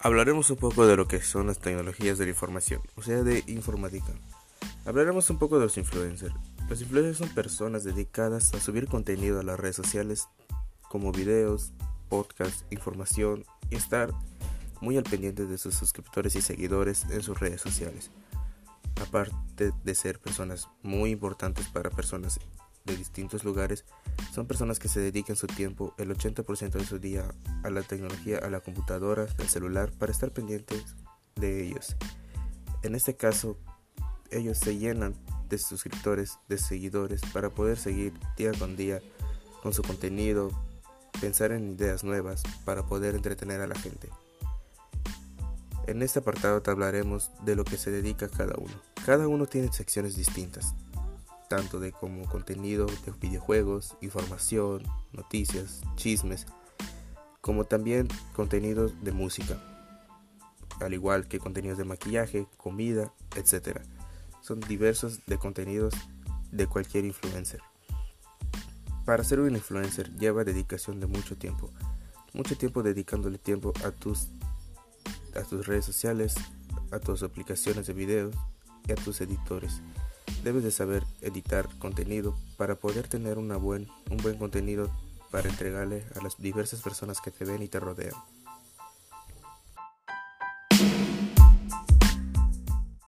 Hablaremos un poco de lo que son las tecnologías de la información, o sea, de informática. Hablaremos un poco de los influencers. Los influencers son personas dedicadas a subir contenido a las redes sociales, como videos, podcasts, información y estar muy al pendiente de sus suscriptores y seguidores en sus redes sociales. Aparte de ser personas muy importantes para personas de distintos lugares, son personas que se dedican su tiempo, el 80% de su día, a la tecnología, a la computadora, al celular, para estar pendientes de ellos. En este caso, ellos se llenan de suscriptores, de seguidores, para poder seguir día con día con su contenido, pensar en ideas nuevas, para poder entretener a la gente. En este apartado te hablaremos de lo que se dedica cada uno. Cada uno tiene secciones distintas, tanto de como contenido de videojuegos, información, noticias, chismes, como también contenidos de música, al igual que contenidos de maquillaje, comida, etc. Son diversos de contenidos de cualquier influencer. Para ser un influencer lleva dedicación de mucho tiempo, mucho tiempo dedicándole tiempo a tus a tus redes sociales, a tus aplicaciones de videos y a tus editores. Debes de saber editar contenido para poder tener buen, un buen contenido para entregarle a las diversas personas que te ven y te rodean.